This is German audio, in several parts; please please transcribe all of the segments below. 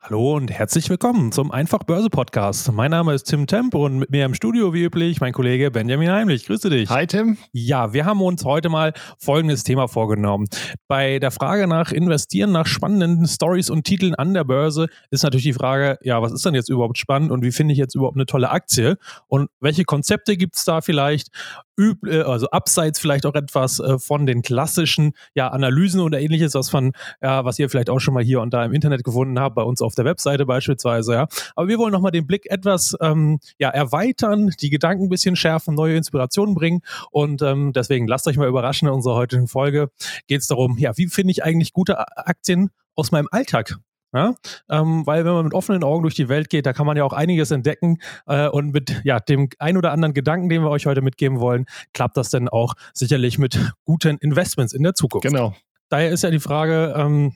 Hallo und herzlich willkommen zum Einfach Börse Podcast. Mein Name ist Tim Temp und mit mir im Studio wie üblich mein Kollege Benjamin Heimlich. Grüße dich. Hi Tim. Ja, wir haben uns heute mal folgendes Thema vorgenommen. Bei der Frage nach Investieren, nach spannenden Stories und Titeln an der Börse ist natürlich die Frage, ja, was ist denn jetzt überhaupt spannend und wie finde ich jetzt überhaupt eine tolle Aktie und welche Konzepte gibt es da vielleicht? Äh, also abseits vielleicht auch etwas äh, von den klassischen ja, Analysen oder ähnliches, was von, ja, was ihr vielleicht auch schon mal hier und da im Internet gefunden habt, bei uns auf der Webseite beispielsweise, ja. Aber wir wollen nochmal den Blick etwas ähm, ja, erweitern, die Gedanken ein bisschen schärfen, neue Inspirationen bringen. Und ähm, deswegen lasst euch mal überraschen, in unserer heutigen Folge geht es darum, ja, wie finde ich eigentlich gute Aktien aus meinem Alltag? Ja? Ähm, weil wenn man mit offenen Augen durch die Welt geht, da kann man ja auch einiges entdecken äh, und mit ja, dem ein oder anderen Gedanken, den wir euch heute mitgeben wollen, klappt das dann auch sicherlich mit guten Investments in der Zukunft. Genau. Daher ist ja die Frage, ähm,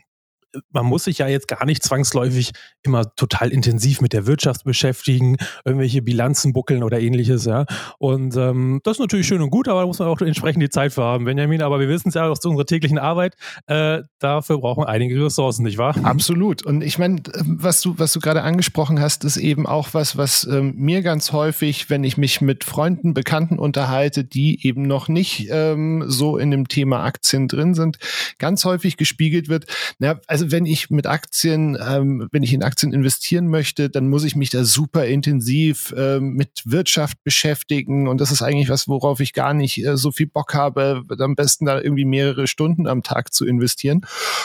man muss sich ja jetzt gar nicht zwangsläufig immer total intensiv mit der Wirtschaft beschäftigen, irgendwelche Bilanzen buckeln oder ähnliches, ja. Und ähm, das ist natürlich schön und gut, aber da muss man auch entsprechend die Zeit für haben, Benjamin. Aber wir wissen es ja aus unserer täglichen Arbeit, äh, dafür brauchen einige Ressourcen, nicht wahr? Absolut. Und ich meine, was du, was du gerade angesprochen hast, ist eben auch was, was ähm, mir ganz häufig, wenn ich mich mit Freunden, Bekannten unterhalte, die eben noch nicht ähm, so in dem Thema Aktien drin sind, ganz häufig gespiegelt wird. Na, also also wenn ich mit Aktien, ähm, wenn ich in Aktien investieren möchte, dann muss ich mich da super intensiv äh, mit Wirtschaft beschäftigen und das ist eigentlich was, worauf ich gar nicht äh, so viel Bock habe, am besten da irgendwie mehrere Stunden am Tag zu investieren.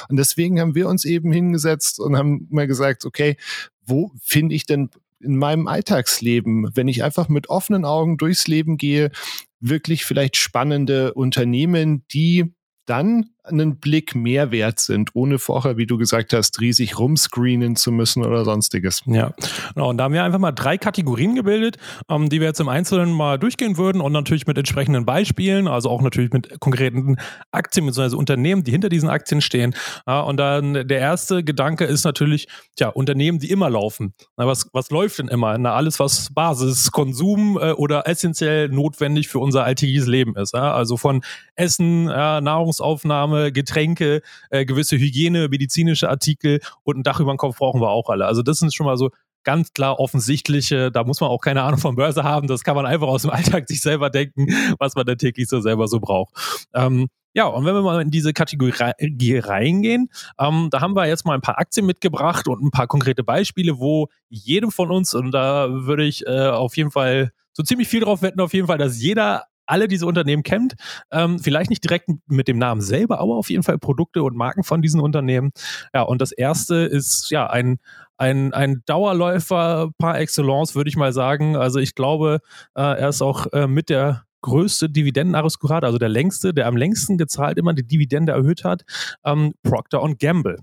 Und deswegen haben wir uns eben hingesetzt und haben mal gesagt, okay, wo finde ich denn in meinem Alltagsleben, wenn ich einfach mit offenen Augen durchs Leben gehe, wirklich vielleicht spannende Unternehmen, die dann einen Blick mehr wert sind, ohne vorher, wie du gesagt hast, riesig rumscreenen zu müssen oder sonstiges. Ja, genau. Und da haben wir einfach mal drei Kategorien gebildet, ähm, die wir jetzt im Einzelnen mal durchgehen würden und natürlich mit entsprechenden Beispielen, also auch natürlich mit konkreten Aktien bzw. Unternehmen, die hinter diesen Aktien stehen. Ja, und dann der erste Gedanke ist natürlich, tja, Unternehmen, die immer laufen. Na, was, was läuft denn immer? Na, alles, was Basis, Konsum äh, oder essentiell notwendig für unser alltägliches Leben ist. Ja? Also von Essen, ja, Nahrungsaufnahme, Wärme, Getränke, äh, gewisse Hygiene, medizinische Artikel und ein Dach über den Kopf brauchen wir auch alle. Also das sind schon mal so ganz klar offensichtliche, da muss man auch keine Ahnung von Börse haben, das kann man einfach aus dem Alltag sich selber denken, was man da täglich so selber so braucht. Ähm, ja, und wenn wir mal in diese Kategorie reingehen, ähm, da haben wir jetzt mal ein paar Aktien mitgebracht und ein paar konkrete Beispiele, wo jedem von uns, und da würde ich äh, auf jeden Fall so ziemlich viel drauf wetten, auf jeden Fall, dass jeder alle diese Unternehmen kennt. Ähm, vielleicht nicht direkt mit dem Namen selber, aber auf jeden Fall Produkte und Marken von diesen Unternehmen. Ja, und das erste ist ja ein, ein, ein Dauerläufer par excellence, würde ich mal sagen. Also ich glaube, äh, er ist auch äh, mit der größte Dividendenaristokrat, also der längste, der am längsten gezahlt immer die Dividende erhöht hat, ähm, Procter Gamble.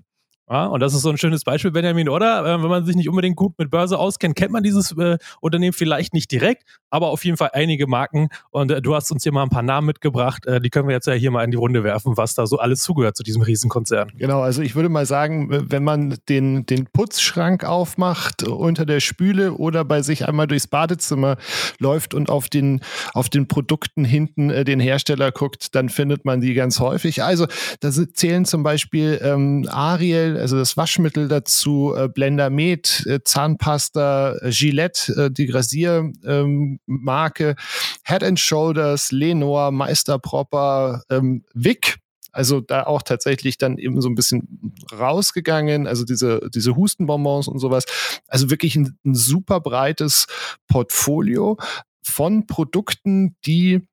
Ja, und das ist so ein schönes Beispiel, Benjamin, oder? Äh, wenn man sich nicht unbedingt gut mit Börse auskennt, kennt man dieses äh, Unternehmen vielleicht nicht direkt, aber auf jeden Fall einige Marken. Und äh, du hast uns hier mal ein paar Namen mitgebracht. Äh, die können wir jetzt ja hier mal in die Runde werfen, was da so alles zugehört zu diesem Riesenkonzern. Genau, also ich würde mal sagen, wenn man den, den Putzschrank aufmacht unter der Spüle oder bei sich einmal durchs Badezimmer läuft und auf den, auf den Produkten hinten äh, den Hersteller guckt, dann findet man die ganz häufig. Also da zählen zum Beispiel ähm, Ariel, also das Waschmittel dazu, äh, Blender Med, äh, Zahnpasta, äh, Gillette, äh, die Rasiermarke, ähm, Head and Shoulders, Lenor, Meister Proper, ähm, Vic, also da auch tatsächlich dann eben so ein bisschen rausgegangen, also diese, diese Hustenbonbons und sowas. Also wirklich ein, ein super breites Portfolio von Produkten, die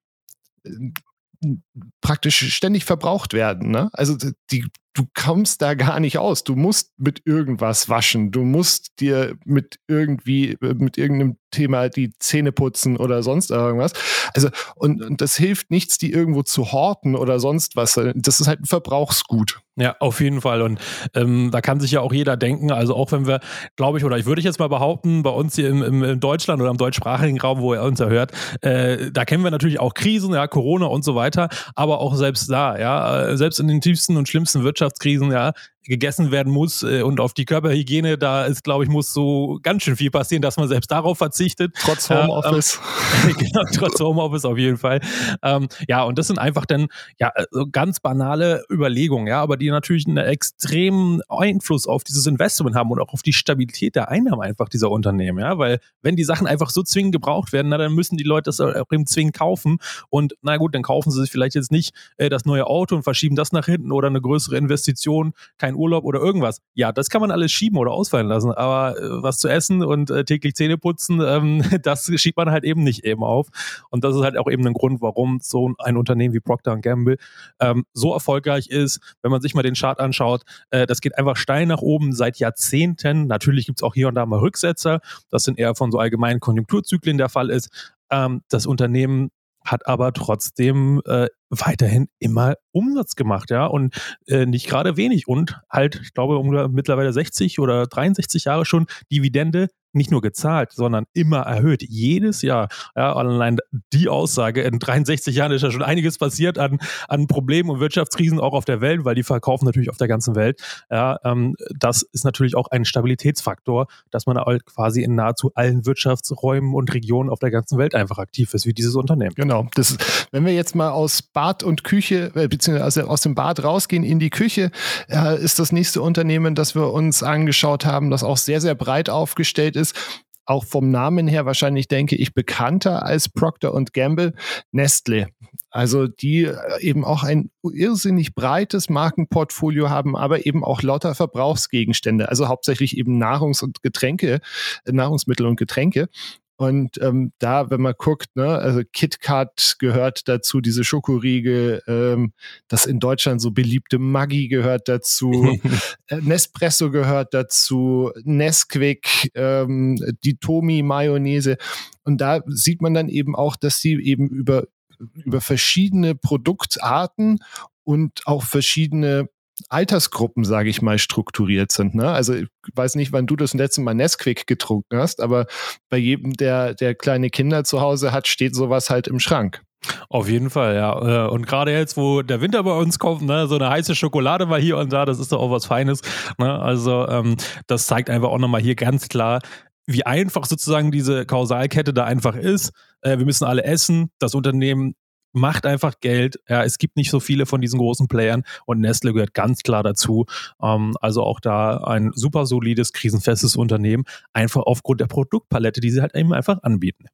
äh, praktisch ständig verbraucht werden. Ne? Also die du kommst da gar nicht aus. Du musst mit irgendwas waschen. Du musst dir mit irgendwie, mit irgendeinem Thema die Zähne putzen oder sonst irgendwas. Also, und, und das hilft nichts, die irgendwo zu horten oder sonst was. Das ist halt ein Verbrauchsgut. Ja, auf jeden Fall. Und ähm, da kann sich ja auch jeder denken, also auch wenn wir, glaube ich, oder ich würde jetzt mal behaupten, bei uns hier im, im, im Deutschland oder im deutschsprachigen Raum, wo ihr uns ja hört, äh, da kennen wir natürlich auch Krisen, ja, Corona und so weiter, aber auch selbst da, ja, äh, selbst in den tiefsten und schlimmsten Wirtschaftskrisen, ja, gegessen werden muss äh, und auf die Körperhygiene, da ist, glaube ich, muss so ganz schön viel passieren, dass man selbst darauf verzichtet. Trotz Homeoffice. Ähm, genau, trotz Homeoffice auf jeden Fall. Ähm, ja, und das sind einfach dann ja so ganz banale Überlegungen, ja, aber die natürlich einen extremen Einfluss auf dieses Investment haben und auch auf die Stabilität der Einnahmen einfach dieser Unternehmen, ja, weil wenn die Sachen einfach so zwingend gebraucht werden, na, dann müssen die Leute das auch eben zwingend kaufen und na gut, dann kaufen sie sich vielleicht jetzt nicht äh, das neue Auto und verschieben das nach hinten oder eine größere Investition, kein Urlaub oder irgendwas. Ja, das kann man alles schieben oder ausfallen lassen, aber äh, was zu essen und äh, täglich Zähne putzen, ähm, das schiebt man halt eben nicht eben auf und das ist halt auch eben ein Grund, warum so ein Unternehmen wie Procter Gamble ähm, so erfolgreich ist, wenn man sich mal den Chart anschaut, äh, das geht einfach steil nach oben seit Jahrzehnten. Natürlich gibt es auch hier und da mal Rücksetzer, das sind eher von so allgemeinen Konjunkturzyklen der Fall ist. Ähm, das Unternehmen hat aber trotzdem äh, weiterhin immer Umsatz gemacht, ja, und äh, nicht gerade wenig. Und halt, ich glaube, um, mittlerweile 60 oder 63 Jahre schon Dividende nicht nur gezahlt, sondern immer erhöht. Jedes Jahr. Ja, allein die Aussage, in 63 Jahren ist ja schon einiges passiert an, an Problemen und Wirtschaftskrisen auch auf der Welt, weil die verkaufen natürlich auf der ganzen Welt. Ja, ähm, das ist natürlich auch ein Stabilitätsfaktor, dass man halt quasi in nahezu allen Wirtschaftsräumen und Regionen auf der ganzen Welt einfach aktiv ist, wie dieses Unternehmen. Genau. Das, wenn wir jetzt mal aus Bad und Küche, äh, beziehungsweise aus dem Bad rausgehen in die Küche, äh, ist das nächste Unternehmen, das wir uns angeschaut haben, das auch sehr, sehr breit aufgestellt ist ist, auch vom Namen her wahrscheinlich, denke ich, bekannter als Procter Gamble, Nestle. Also die äh, eben auch ein irrsinnig breites Markenportfolio haben, aber eben auch lauter Verbrauchsgegenstände, also hauptsächlich eben Nahrungs- und Getränke, äh, Nahrungsmittel und Getränke. Und ähm, da, wenn man guckt, ne, also KitKat gehört dazu, diese Schokoriegel, ähm, das in Deutschland so beliebte Maggi gehört dazu, äh, Nespresso gehört dazu, Nesquik, ähm, die Tomi Mayonnaise. Und da sieht man dann eben auch, dass sie eben über über verschiedene Produktarten und auch verschiedene Altersgruppen, sage ich mal, strukturiert sind. Ne? Also ich weiß nicht, wann du das letzte Mal Nesquik getrunken hast, aber bei jedem, der, der kleine Kinder zu Hause hat, steht sowas halt im Schrank. Auf jeden Fall, ja. Äh, und gerade jetzt, wo der Winter bei uns kommt, ne, so eine heiße Schokolade mal hier und da, das ist doch auch was Feines. Ne? Also ähm, das zeigt einfach auch nochmal hier ganz klar, wie einfach sozusagen diese Kausalkette da einfach ist. Äh, wir müssen alle essen. Das Unternehmen macht einfach Geld. Ja, es gibt nicht so viele von diesen großen Playern und Nestle gehört ganz klar dazu. Ähm, also auch da ein super solides, krisenfestes Unternehmen, einfach aufgrund der Produktpalette, die sie halt eben einfach anbieten.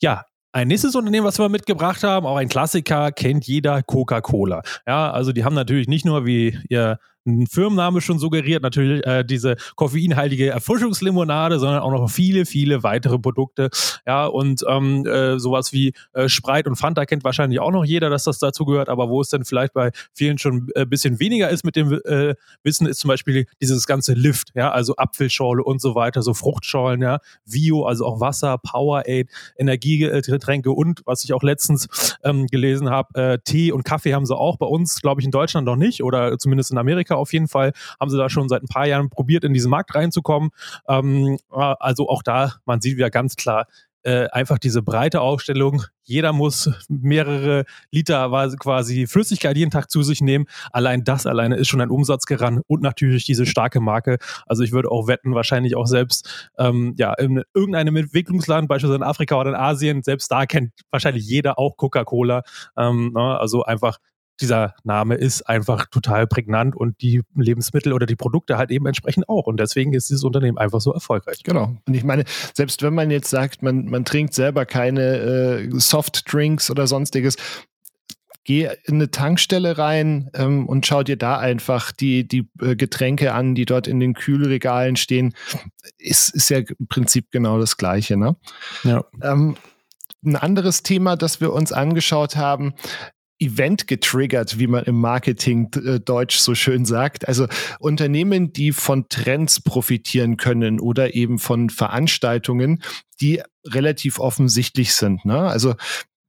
Ja, ein nächstes Unternehmen, was wir mitgebracht haben, auch ein Klassiker, kennt jeder Coca-Cola. Ja, also die haben natürlich nicht nur, wie ihr ein Firmenname schon suggeriert, natürlich äh, diese koffeinhaltige Erfrischungslimonade, sondern auch noch viele, viele weitere Produkte. Ja, und ähm, äh, sowas wie äh, Sprite und Fanta kennt wahrscheinlich auch noch jeder, dass das dazu gehört, aber wo es dann vielleicht bei vielen schon ein äh, bisschen weniger ist mit dem äh, Wissen, ist zum Beispiel dieses ganze Lift, ja, also Apfelschorle und so weiter, so Fruchtschorlen, ja, Vio, also auch Wasser, Powerade, Energiegetränke und was ich auch letztens ähm, gelesen habe, äh, Tee und Kaffee haben sie auch bei uns, glaube ich, in Deutschland noch nicht oder zumindest in Amerika Amerika auf jeden Fall haben sie da schon seit ein paar Jahren probiert, in diesen Markt reinzukommen. Ähm, äh, also auch da, man sieht wieder ganz klar, äh, einfach diese breite Aufstellung. Jeder muss mehrere Liter quasi Flüssigkeit jeden Tag zu sich nehmen. Allein das alleine ist schon ein Umsatz gerannt und natürlich diese starke Marke. Also ich würde auch wetten, wahrscheinlich auch selbst ähm, ja in irgendeinem Entwicklungsland, beispielsweise in Afrika oder in Asien, selbst da kennt wahrscheinlich jeder auch Coca-Cola. Ähm, ne? Also einfach dieser Name ist einfach total prägnant und die Lebensmittel oder die Produkte halt eben entsprechend auch. Und deswegen ist dieses Unternehmen einfach so erfolgreich. Genau. Und ich meine, selbst wenn man jetzt sagt, man, man trinkt selber keine äh, Softdrinks oder sonstiges, geh in eine Tankstelle rein ähm, und schau dir da einfach die, die äh, Getränke an, die dort in den Kühlregalen stehen. Ist, ist ja im Prinzip genau das Gleiche. Ne? Ja. Ähm, ein anderes Thema, das wir uns angeschaut haben, Event getriggert, wie man im Marketing äh, Deutsch so schön sagt. Also Unternehmen, die von Trends profitieren können oder eben von Veranstaltungen, die relativ offensichtlich sind. Ne? Also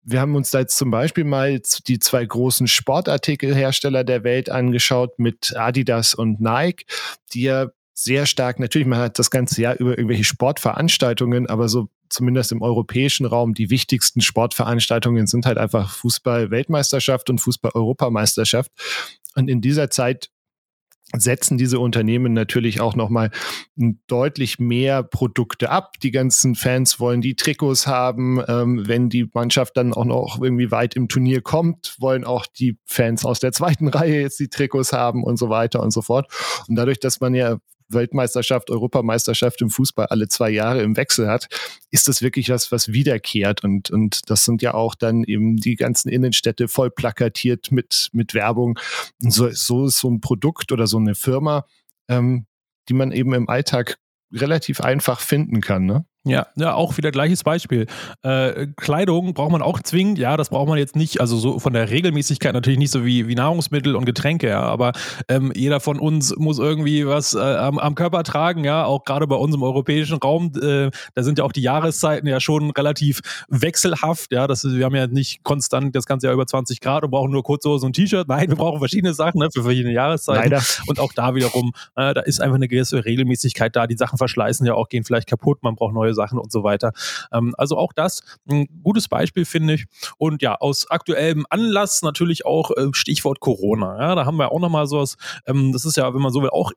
wir haben uns da jetzt zum Beispiel mal die zwei großen Sportartikelhersteller der Welt angeschaut mit Adidas und Nike, die ja sehr stark, natürlich, man hat das ganze Jahr über irgendwelche Sportveranstaltungen, aber so zumindest im europäischen Raum die wichtigsten Sportveranstaltungen sind halt einfach Fußball-Weltmeisterschaft und Fußball-Europameisterschaft. Und in dieser Zeit setzen diese Unternehmen natürlich auch nochmal deutlich mehr Produkte ab. Die ganzen Fans wollen die Trikots haben. Ähm, wenn die Mannschaft dann auch noch irgendwie weit im Turnier kommt, wollen auch die Fans aus der zweiten Reihe jetzt die Trikots haben und so weiter und so fort. Und dadurch, dass man ja Weltmeisterschaft, Europameisterschaft im Fußball alle zwei Jahre im Wechsel hat, ist das wirklich was, was wiederkehrt. Und, und das sind ja auch dann eben die ganzen Innenstädte voll plakatiert mit, mit Werbung. Und so, so ist so ein Produkt oder so eine Firma, ähm, die man eben im Alltag relativ einfach finden kann. Ne? Ja, ja, auch wieder gleiches Beispiel. Äh, Kleidung braucht man auch zwingend, ja, das braucht man jetzt nicht, also so von der Regelmäßigkeit natürlich nicht so wie, wie Nahrungsmittel und Getränke, ja, aber ähm, jeder von uns muss irgendwie was äh, am, am Körper tragen, ja, auch gerade bei uns im europäischen Raum, äh, da sind ja auch die Jahreszeiten ja schon relativ wechselhaft, ja, das, wir haben ja nicht konstant das ganze Jahr über 20 Grad und brauchen nur Kurzhose und T-Shirt, nein, wir brauchen verschiedene Sachen ne, für verschiedene Jahreszeiten. Leider. und auch da wiederum, äh, da ist einfach eine gewisse Regelmäßigkeit da, die Sachen verschleißen ja auch, gehen vielleicht kaputt, man braucht neue neue Sachen und so weiter. Ähm, also auch das ein gutes Beispiel, finde ich. Und ja, aus aktuellem Anlass natürlich auch äh, Stichwort Corona. Ja, da haben wir auch nochmal sowas, ähm, das ist ja, wenn man so will, auch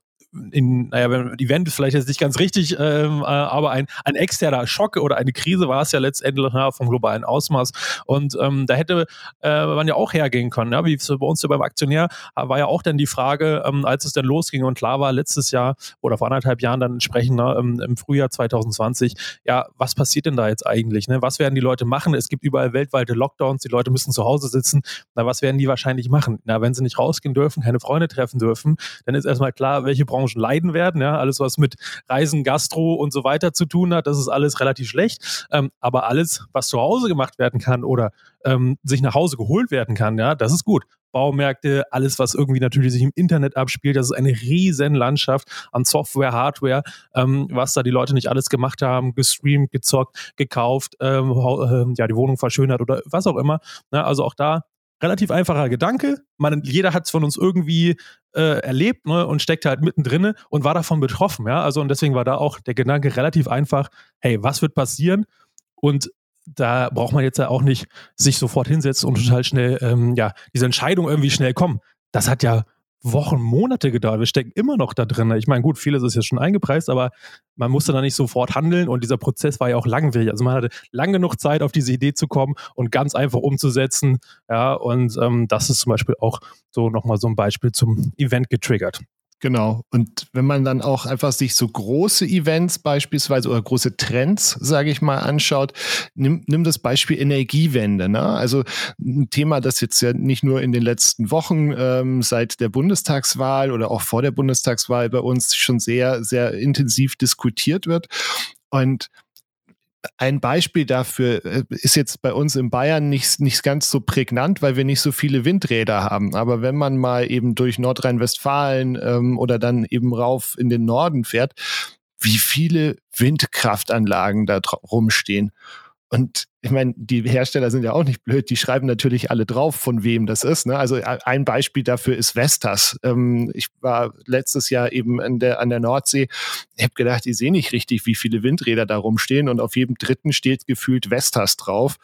in, naja, Event ist vielleicht jetzt nicht ganz richtig, ähm, äh, aber ein, ein externer Schock oder eine Krise war es ja letztendlich ja, vom globalen Ausmaß. Und ähm, da hätte äh, man ja auch hergehen können. Ja? Wie bei uns ja beim Aktionär war ja auch dann die Frage, ähm, als es dann losging und klar war, letztes Jahr oder vor anderthalb Jahren dann entsprechend ne, im, im Frühjahr 2020, ja, was passiert denn da jetzt eigentlich? Ne? Was werden die Leute machen? Es gibt überall weltweite Lockdowns, die Leute müssen zu Hause sitzen. Na, was werden die wahrscheinlich machen? Na, wenn sie nicht rausgehen dürfen, keine Freunde treffen dürfen, dann ist erstmal klar, welche Branche Branchen leiden werden. Ja, alles, was mit Reisen, Gastro und so weiter zu tun hat, das ist alles relativ schlecht. Ähm, aber alles, was zu Hause gemacht werden kann oder ähm, sich nach Hause geholt werden kann, ja, das ist gut. Baumärkte, alles, was irgendwie natürlich sich im Internet abspielt. Das ist eine riesen Landschaft an Software, Hardware, ähm, was da die Leute nicht alles gemacht haben, gestreamt, gezockt, gekauft, ähm, äh, ja, die Wohnung verschönert oder was auch immer. Na, ne, also auch da relativ einfacher Gedanke. Man, jeder hat es von uns irgendwie äh, erlebt ne, und steckt halt mittendrin und war davon betroffen. Ja? Also und deswegen war da auch der Gedanke relativ einfach, hey, was wird passieren? Und da braucht man jetzt ja auch nicht sich sofort hinsetzen und total schnell, ähm, ja, diese Entscheidung irgendwie schnell kommen. Das hat ja Wochen, Monate gedauert. Wir stecken immer noch da drin. Ich meine, gut, vieles ist jetzt schon eingepreist, aber man musste da nicht sofort handeln und dieser Prozess war ja auch langwierig. Also man hatte lang genug Zeit, auf diese Idee zu kommen und ganz einfach umzusetzen. Ja, und ähm, das ist zum Beispiel auch so nochmal so ein Beispiel zum Event getriggert. Genau. Und wenn man dann auch einfach sich so große Events beispielsweise oder große Trends, sage ich mal, anschaut, nimm, nimm das Beispiel Energiewende. Ne? Also ein Thema, das jetzt ja nicht nur in den letzten Wochen ähm, seit der Bundestagswahl oder auch vor der Bundestagswahl bei uns schon sehr, sehr intensiv diskutiert wird. Und ein Beispiel dafür äh, ist jetzt bei uns in Bayern nicht, nicht ganz so prägnant, weil wir nicht so viele Windräder haben. Aber wenn man mal eben durch Nordrhein-Westfalen ähm, oder dann eben rauf in den Norden fährt, wie viele Windkraftanlagen da rumstehen. Und ich meine, die Hersteller sind ja auch nicht blöd, die schreiben natürlich alle drauf, von wem das ist. Ne? Also ein Beispiel dafür ist Vestas. Ähm, ich war letztes Jahr eben an der, an der Nordsee. Ich habe gedacht, ich sehe nicht richtig, wie viele Windräder da rumstehen und auf jedem dritten steht gefühlt Vestas drauf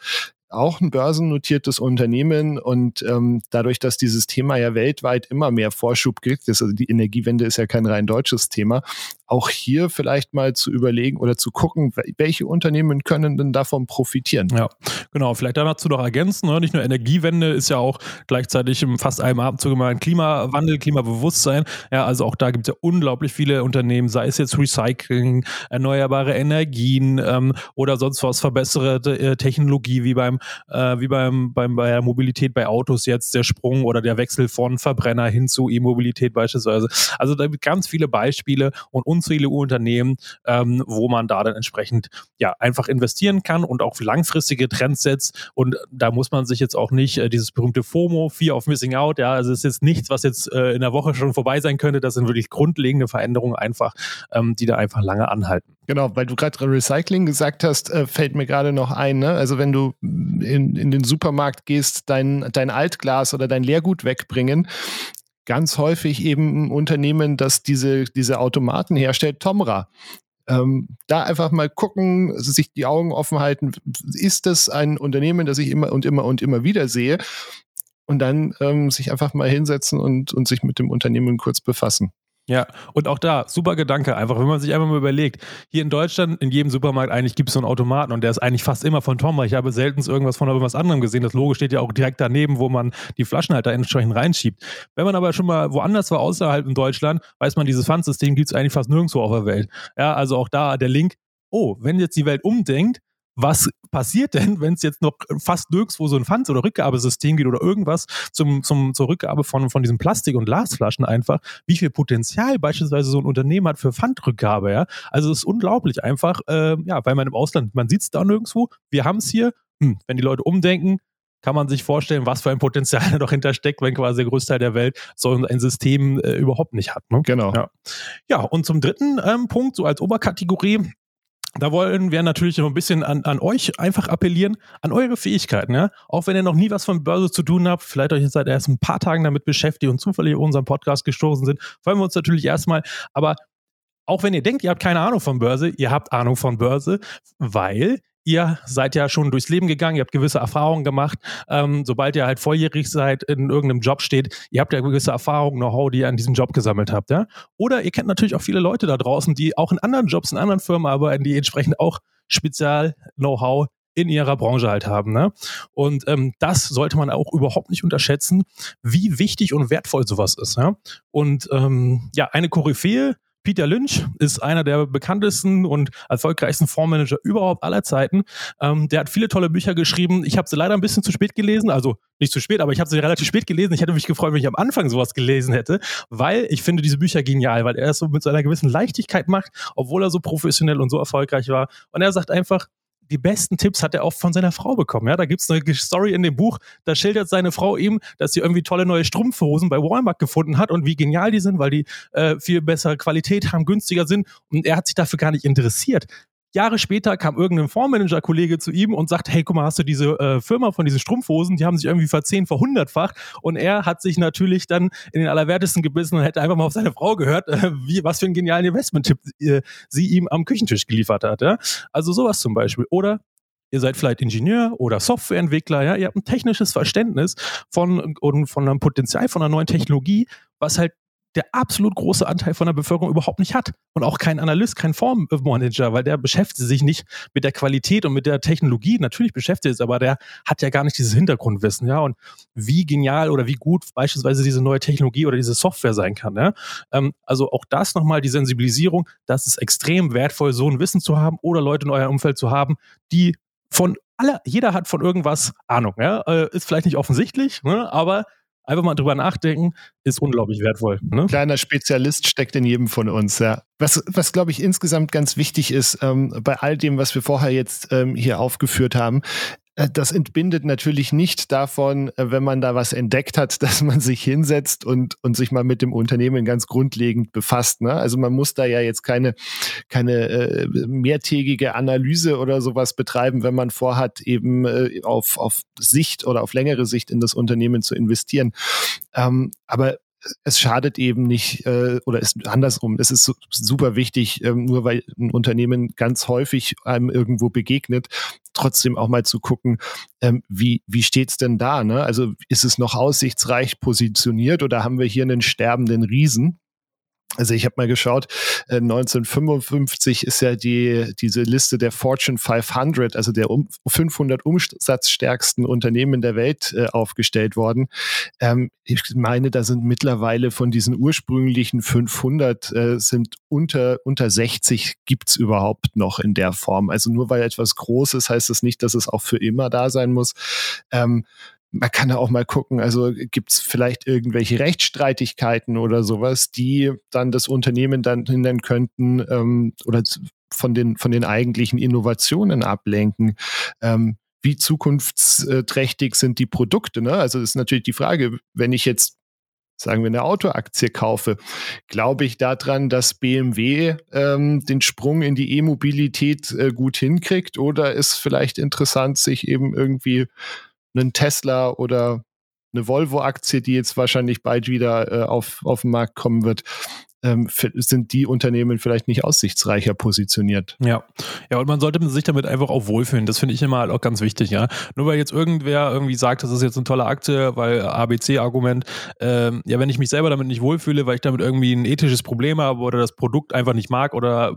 auch ein börsennotiertes Unternehmen und ähm, dadurch, dass dieses Thema ja weltweit immer mehr Vorschub kriegt, das, also die Energiewende ist ja kein rein deutsches Thema, auch hier vielleicht mal zu überlegen oder zu gucken, welche Unternehmen können denn davon profitieren. Ja, genau. Vielleicht dazu noch ergänzen, ne? nicht nur Energiewende ist ja auch gleichzeitig im fast einem Abendzug immer ein Klimawandel, Klimabewusstsein. Ja, also auch da gibt es ja unglaublich viele Unternehmen, sei es jetzt Recycling, erneuerbare Energien ähm, oder sonst was verbesserte äh, Technologie wie beim äh, wie beim, beim bei der Mobilität bei Autos jetzt der Sprung oder der Wechsel von Verbrenner hin zu E-Mobilität beispielsweise. Also da gibt es ganz viele Beispiele und uns unzählige Unternehmen, ähm, wo man da dann entsprechend ja einfach investieren kann und auch langfristige Trends setzt. Und da muss man sich jetzt auch nicht äh, dieses berühmte FOMO, Fear of Missing Out, ja, also es ist jetzt nichts, was jetzt äh, in der Woche schon vorbei sein könnte. Das sind wirklich grundlegende Veränderungen einfach, ähm, die da einfach lange anhalten. Genau, weil du gerade Recycling gesagt hast, äh, fällt mir gerade noch ein. Ne? Also wenn du in, in den Supermarkt gehst, dein, dein Altglas oder dein Leergut wegbringen, ganz häufig eben ein Unternehmen, das diese, diese Automaten herstellt, Tomra. Ähm, da einfach mal gucken, sich die Augen offen halten. Ist das ein Unternehmen, das ich immer und immer und immer wieder sehe? Und dann ähm, sich einfach mal hinsetzen und, und sich mit dem Unternehmen kurz befassen. Ja, und auch da, super Gedanke, einfach, wenn man sich einfach mal überlegt, hier in Deutschland, in jedem Supermarkt eigentlich gibt es so einen Automaten und der ist eigentlich fast immer von Tom. Ich habe selten irgendwas von irgendwas anderem gesehen. Das Logo steht ja auch direkt daneben, wo man die Flaschen halt da entsprechend reinschiebt. Wenn man aber schon mal woanders war, außerhalb in Deutschland, weiß man, dieses Pfandsystem gibt es eigentlich fast nirgendwo auf der Welt. Ja, also auch da der Link, oh, wenn jetzt die Welt umdenkt, was passiert denn, wenn es jetzt noch fast nirgendwo so ein Pfand- oder Rückgabesystem geht oder irgendwas zum, zum, zur Rückgabe von, von diesen Plastik- und Glasflaschen einfach, wie viel Potenzial beispielsweise so ein Unternehmen hat für Pfandrückgabe, ja. Also es ist unglaublich einfach, äh, ja, weil man im Ausland, man sieht es da nirgendwo, wir haben es hier, hm, wenn die Leute umdenken, kann man sich vorstellen, was für ein Potenzial da noch hintersteckt, wenn quasi der Großteil der Welt so ein System äh, überhaupt nicht hat. Ne? Genau. Ja. ja, und zum dritten ähm, Punkt, so als Oberkategorie, da wollen wir natürlich noch ein bisschen an, an euch einfach appellieren, an eure Fähigkeiten, ja. Auch wenn ihr noch nie was von Börse zu tun habt, vielleicht euch jetzt seit erst ein paar Tagen damit beschäftigt und zufällig auf unseren Podcast gestoßen sind, freuen wir uns natürlich erstmal. Aber auch wenn ihr denkt, ihr habt keine Ahnung von Börse, ihr habt Ahnung von Börse, weil ihr seid ja schon durchs Leben gegangen, ihr habt gewisse Erfahrungen gemacht. Ähm, sobald ihr halt volljährig seid, in irgendeinem Job steht, ihr habt ja gewisse Erfahrungen, Know-how, die ihr an diesem Job gesammelt habt. Ja? Oder ihr kennt natürlich auch viele Leute da draußen, die auch in anderen Jobs, in anderen Firmen arbeiten, die entsprechend auch Spezial-Know-how in ihrer Branche halt haben. Ne? Und ähm, das sollte man auch überhaupt nicht unterschätzen, wie wichtig und wertvoll sowas ist. Ja? Und ähm, ja, eine Koryphäe Peter Lynch ist einer der bekanntesten und erfolgreichsten Fondsmanager überhaupt aller Zeiten. Ähm, der hat viele tolle Bücher geschrieben. Ich habe sie leider ein bisschen zu spät gelesen, also nicht zu spät, aber ich habe sie relativ spät gelesen. Ich hätte mich gefreut, wenn ich am Anfang sowas gelesen hätte, weil ich finde diese Bücher genial, weil er es so mit so einer gewissen Leichtigkeit macht, obwohl er so professionell und so erfolgreich war. Und er sagt einfach, die besten Tipps hat er auch von seiner Frau bekommen. Ja, da gibt es eine Story in dem Buch, da schildert seine Frau ihm, dass sie irgendwie tolle neue Strumpfhosen bei Walmart gefunden hat und wie genial die sind, weil die äh, viel bessere Qualität haben, günstiger sind. Und er hat sich dafür gar nicht interessiert. Jahre später kam irgendein Fondsmanager-Kollege zu ihm und sagt, hey, guck mal, hast du diese äh, Firma von diesen Strumpfhosen, die haben sich irgendwie verzehn, verhundertfach und er hat sich natürlich dann in den Allerwertesten gebissen und hätte einfach mal auf seine Frau gehört, äh, wie, was für einen genialen Investment-Tipp äh, sie ihm am Küchentisch geliefert hat. Ja? Also sowas zum Beispiel. Oder ihr seid vielleicht Ingenieur oder Softwareentwickler, ja, ihr habt ein technisches Verständnis von, und von einem Potenzial von einer neuen Technologie, was halt der absolut große Anteil von der Bevölkerung überhaupt nicht hat. Und auch kein Analyst, kein Fondsmanager, weil der beschäftigt sich nicht mit der Qualität und mit der Technologie. Natürlich beschäftigt sich, aber der hat ja gar nicht dieses Hintergrundwissen, ja. Und wie genial oder wie gut beispielsweise diese neue Technologie oder diese Software sein kann, ja. Ähm, also auch das nochmal, die Sensibilisierung, das ist extrem wertvoll, so ein Wissen zu haben oder Leute in eurem Umfeld zu haben, die von aller, jeder hat von irgendwas Ahnung, ja. Äh, ist vielleicht nicht offensichtlich, ne? aber einfach mal drüber nachdenken, ist unglaublich wertvoll. Ne? Kleiner Spezialist steckt in jedem von uns, ja. Was, was glaube ich, insgesamt ganz wichtig ist, ähm, bei all dem, was wir vorher jetzt ähm, hier aufgeführt haben, das entbindet natürlich nicht davon, äh, wenn man da was entdeckt hat, dass man sich hinsetzt und, und sich mal mit dem Unternehmen ganz grundlegend befasst. Ne? Also man muss da ja jetzt keine, keine äh, mehrtägige Analyse oder sowas betreiben, wenn man vorhat, eben äh, auf, auf Sicht oder auf längere Sicht in das Unternehmen zu investieren. Ähm, aber es schadet eben nicht äh, oder ist andersrum. Es ist super wichtig, ähm, nur weil ein Unternehmen ganz häufig einem irgendwo begegnet, trotzdem auch mal zu gucken, ähm, wie, wie steht's denn da? Ne? Also ist es noch aussichtsreich positioniert oder haben wir hier einen sterbenden Riesen? Also ich habe mal geschaut, 1955 äh, ist ja die diese Liste der Fortune 500, also der um, 500 umsatzstärksten Unternehmen der Welt äh, aufgestellt worden. Ähm, ich meine, da sind mittlerweile von diesen ursprünglichen 500 äh, sind unter unter 60 gibt's überhaupt noch in der Form. Also nur weil etwas groß ist, heißt das nicht, dass es auch für immer da sein muss. Ähm, man kann da auch mal gucken, also gibt es vielleicht irgendwelche Rechtsstreitigkeiten oder sowas, die dann das Unternehmen dann hindern könnten ähm, oder von den, von den eigentlichen Innovationen ablenken. Ähm, wie zukunftsträchtig sind die Produkte? Ne? Also das ist natürlich die Frage, wenn ich jetzt sagen wir, eine Autoaktie kaufe, glaube ich daran, dass BMW ähm, den Sprung in die E-Mobilität äh, gut hinkriegt oder ist vielleicht interessant, sich eben irgendwie einen Tesla oder eine Volvo-Aktie, die jetzt wahrscheinlich bald wieder äh, auf, auf den Markt kommen wird, ähm, sind die Unternehmen vielleicht nicht aussichtsreicher positioniert. Ja, ja, und man sollte sich damit einfach auch wohlfühlen. Das finde ich immer halt auch ganz wichtig, ja. Nur weil jetzt irgendwer irgendwie sagt, das ist jetzt eine tolle Aktie, weil ABC-Argument, ähm, ja, wenn ich mich selber damit nicht wohlfühle, weil ich damit irgendwie ein ethisches Problem habe oder das Produkt einfach nicht mag oder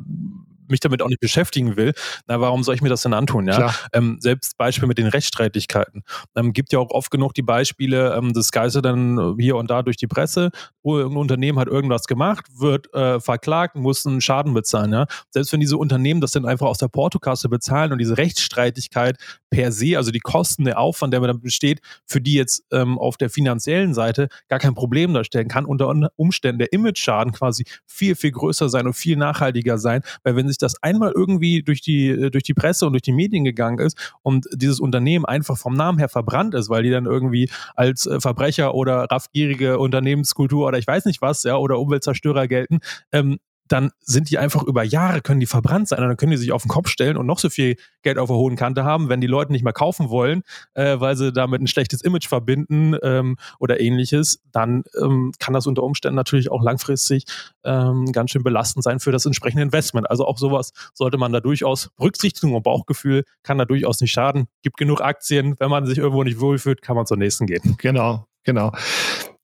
mich damit auch nicht beschäftigen will, na, warum soll ich mir das denn antun? Ja? Ähm, selbst Beispiel mit den Rechtsstreitigkeiten. Ähm, gibt ja auch oft genug die Beispiele, ähm, das geistert dann hier und da durch die Presse, wo ein Unternehmen hat irgendwas gemacht, wird äh, verklagt, muss einen Schaden bezahlen. Ja? Selbst wenn diese Unternehmen das dann einfach aus der Portokasse bezahlen und diese Rechtsstreitigkeit per se, also die Kosten, der Aufwand, der dann besteht, für die jetzt ähm, auf der finanziellen Seite gar kein Problem darstellen kann, unter Umständen der Image-Schaden quasi viel, viel größer sein und viel nachhaltiger sein, weil wenn sich das einmal irgendwie durch die, äh, durch die Presse und durch die Medien gegangen ist und dieses Unternehmen einfach vom Namen her verbrannt ist, weil die dann irgendwie als äh, Verbrecher oder raffgierige Unternehmenskultur oder ich weiß nicht was, ja, oder Umweltzerstörer gelten, ähm, dann sind die einfach über Jahre, können die verbrannt sein und dann können die sich auf den Kopf stellen und noch so viel Geld auf der hohen Kante haben, wenn die Leute nicht mehr kaufen wollen, äh, weil sie damit ein schlechtes Image verbinden ähm, oder ähnliches, dann ähm, kann das unter Umständen natürlich auch langfristig ähm, ganz schön belastend sein für das entsprechende Investment. Also auch sowas sollte man da durchaus berücksichtigen und Bauchgefühl kann da durchaus nicht schaden. Gibt genug Aktien, wenn man sich irgendwo nicht wohlfühlt, kann man zur nächsten gehen. Genau, genau.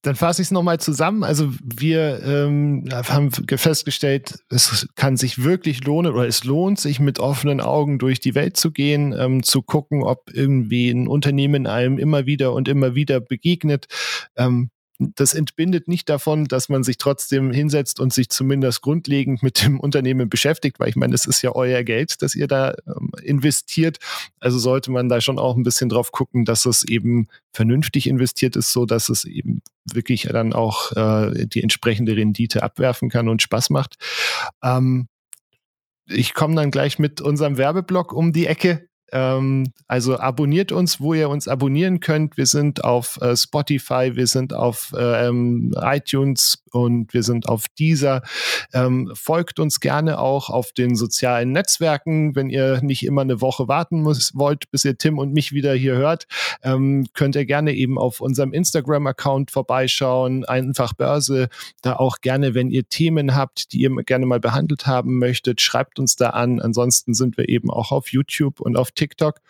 Dann fasse ich es nochmal zusammen. Also wir ähm, haben festgestellt, es kann sich wirklich lohnen oder es lohnt sich mit offenen Augen durch die Welt zu gehen, ähm, zu gucken, ob irgendwie ein Unternehmen einem immer wieder und immer wieder begegnet. Ähm, das entbindet nicht davon, dass man sich trotzdem hinsetzt und sich zumindest grundlegend mit dem Unternehmen beschäftigt, weil ich meine, es ist ja euer Geld, das ihr da ähm, investiert. Also sollte man da schon auch ein bisschen drauf gucken, dass es eben vernünftig investiert ist, so dass es eben wirklich dann auch äh, die entsprechende Rendite abwerfen kann und Spaß macht. Ähm, ich komme dann gleich mit unserem Werbeblock um die Ecke. Ähm, also abonniert uns, wo ihr uns abonnieren könnt. Wir sind auf äh, Spotify, wir sind auf ähm, iTunes und wir sind auf dieser. Ähm, folgt uns gerne auch auf den sozialen Netzwerken. Wenn ihr nicht immer eine Woche warten muss, wollt, bis ihr Tim und mich wieder hier hört, ähm, könnt ihr gerne eben auf unserem Instagram-Account vorbeischauen. Einfach Börse. Da auch gerne, wenn ihr Themen habt, die ihr gerne mal behandelt haben möchtet, schreibt uns da an. Ansonsten sind wir eben auch auf YouTube und auf TikTok.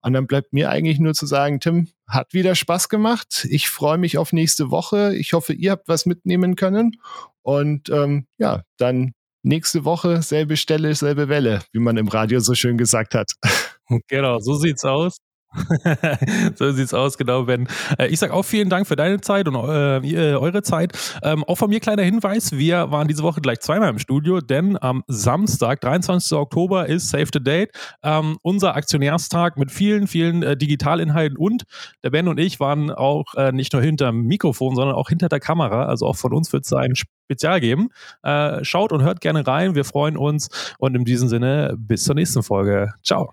Und dann bleibt mir eigentlich nur zu sagen, Tim, hat wieder Spaß gemacht. Ich freue mich auf nächste Woche. Ich hoffe, ihr habt was mitnehmen können. Und ähm, ja, dann nächste Woche selbe Stelle, selbe Welle, wie man im Radio so schön gesagt hat. Genau, so sieht's aus. so sieht's aus, genau, Ben. Äh, ich sag auch vielen Dank für deine Zeit und äh, eure Zeit. Ähm, auch von mir kleiner Hinweis, wir waren diese Woche gleich zweimal im Studio, denn am Samstag, 23. Oktober, ist Save the Date, ähm, unser Aktionärstag mit vielen, vielen äh, Digitalinhalten und der Ben und ich waren auch äh, nicht nur hinter dem Mikrofon, sondern auch hinter der Kamera. Also auch von uns wird es ein Spezial geben. Äh, schaut und hört gerne rein. Wir freuen uns und in diesem Sinne bis zur nächsten Folge. Ciao.